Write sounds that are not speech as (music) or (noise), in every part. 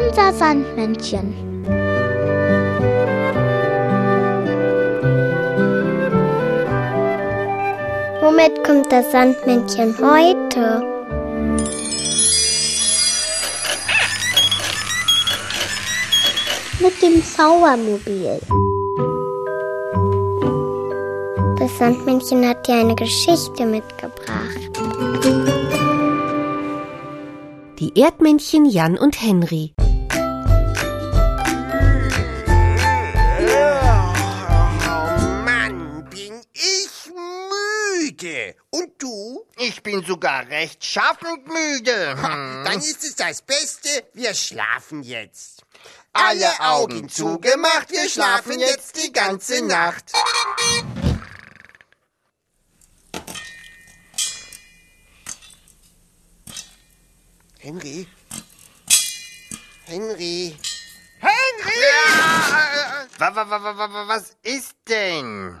Unser Sandmännchen. Womit kommt das Sandmännchen heute? Mit dem Zaubermobil. Das Sandmännchen hat dir eine Geschichte mitgebracht. Die Erdmännchen Jan und Henry. Oh Mann, bin ich müde. Und du? Ich bin sogar recht schaffend müde. Hm. Dann ist es das Beste, wir schlafen jetzt. Alle Augen zugemacht, wir schlafen jetzt die ganze Nacht. Henry? Henry? Henry! wa, wa, wa, was ist denn?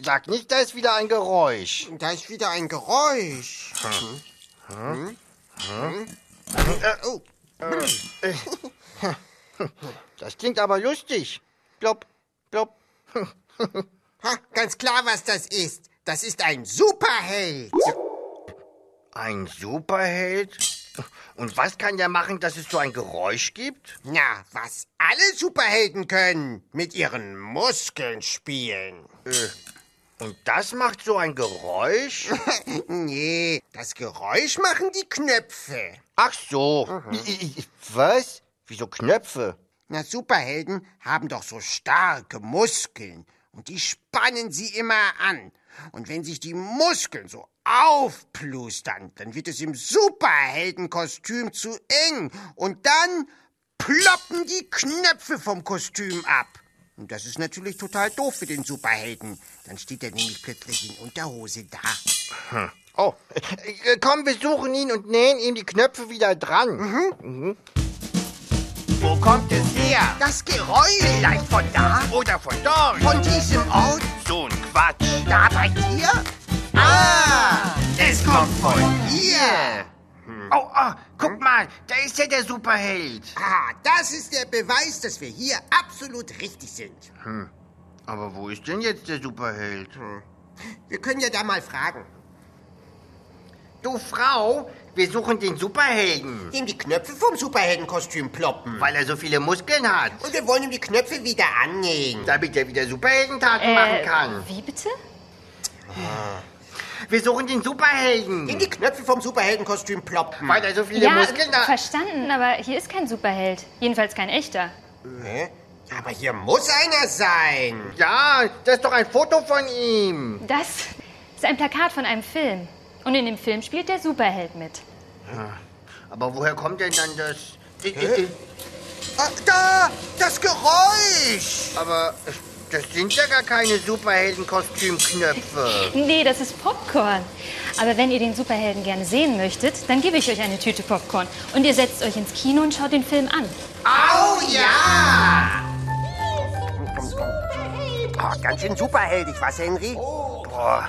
Sag nicht, da ist wieder ein Geräusch. Da ist wieder ein Geräusch. Äh, oh. Äh, (laughs) Das klingt aber lustig. Plopp, plopp. Ha, ganz klar, was das ist. Das ist ein Superheld. Ein Superheld? Und was kann der machen, dass es so ein Geräusch gibt? Na, was alle Superhelden können. Mit ihren Muskeln spielen. Und das macht so ein Geräusch? (laughs) nee, das Geräusch machen die Knöpfe. Ach so. I- Was? Wieso Knöpfe? Na, Superhelden haben doch so starke Muskeln. Und die spannen sie immer an. Und wenn sich die Muskeln so aufplustern, dann wird es im Superheldenkostüm zu eng. Und dann ploppen die Knöpfe vom Kostüm ab. Und das ist natürlich total doof für den Superhelden. Dann steht er nämlich plötzlich in Unterhose da. Oh, äh, komm, wir suchen ihn und nähen ihm die Knöpfe wieder dran. Wo kommt es her? Das Geräusch. Vielleicht von da? Oder von dort. Von diesem Ort? So ein Quatsch. Da bei dir? Ah, es kommt von hier. Oh, oh, guck mal, da ist ja der Superheld. Ah, das ist der Beweis, dass wir hier absolut richtig sind. Aber wo ist denn jetzt der Superheld? Wir können ja da mal fragen. Du Frau, wir suchen den Superhelden, Ihm die Knöpfe vom Superheldenkostüm ploppen. weil er so viele Muskeln hat. Und wir wollen ihm die Knöpfe wieder annähen. Damit er wieder Superheldentaten machen Äh, kann. wie bitte? Wir suchen den Superhelden, Ihm die Knöpfe vom Superheldenkostüm ploppen. weil er so viele Ja, Muskeln hat. verstanden, aber hier ist kein Superheld. Jedenfalls kein echter. Hä? Aber hier muss einer sein. Ja, das ist doch ein Foto von ihm. Das ist ein Plakat von einem Film. Und in dem Film spielt der Superheld mit. Aber woher kommt denn dann das... Ich, ich, ich, Ah, da, das Geräusch. aber das sind ja gar keine Superheldenkostümknöpfe. Nee, das ist Popcorn. Aber wenn ihr den Superhelden gerne sehen möchtet, dann gebe ich euch eine Tüte Popcorn. Und ihr setzt euch ins Kino und schaut den Film an. Au ja! Oh, ganz schön superheldig, was, Henry? Boah,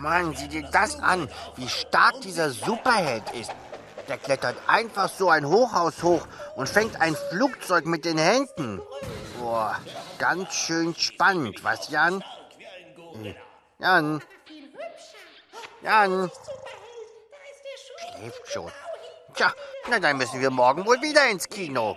Mann, sieh dir das an, wie stark dieser Superheld ist. Der klettert einfach so ein Hochhaus hoch und fängt ein Flugzeug mit den Händen. Boah, ganz schön spannend, was, Jan? Hm, Jan? Jan? Schläft schon. Tja, na dann müssen wir morgen wohl wieder ins Kino.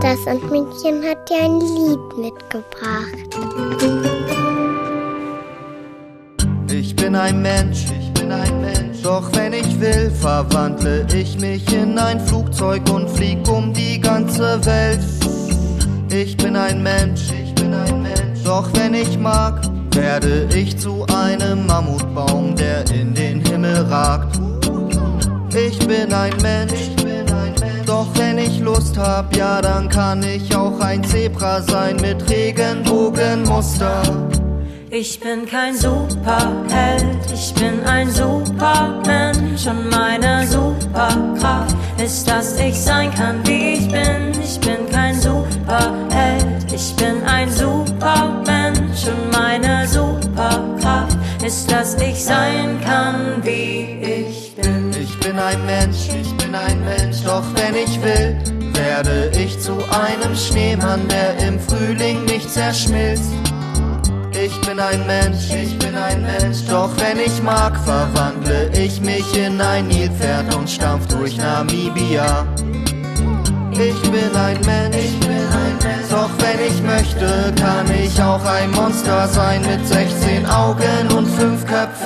Das Sandmännchen hat dir ein Lied mitgebracht. Ich bin ein Mensch, ich bin ein Mensch. Doch wenn ich will, verwandle ich mich in ein Flugzeug und flieg um die ganze Welt. Ich bin ein Mensch, ich bin ein Mensch. Doch wenn ich mag, werde ich zu einem Mammutbaum, der in den Himmel ragt. Ich bin ein Mensch, ich bin ein Mensch. Doch wenn ich Lust hab, ja, dann kann ich auch ein Zebra sein mit Regenbogenmuster. Ich bin kein Superheld, ich bin ein Supermensch und meine Superkraft ist, dass ich sein kann, wie ich bin. Ich bin kein Superheld, ich bin ein Supermensch und meine Superkraft ist, dass ich sein kann, wie ich bin. Ich bin ein Mensch, ich bin ein Mensch, doch wenn ich will, werde ich zu einem Schneemann, der im Frühling nicht zerschmilzt. Ich bin ein Mensch, ich bin ein Mensch, doch wenn ich mag, verwandle ich mich in ein Nilpferd und stampf durch Namibia. Ich bin ein Mensch, ich bin ein Mensch, doch wenn ich möchte, kann ich auch ein Monster sein mit 16 Augen und 5 Köpfen.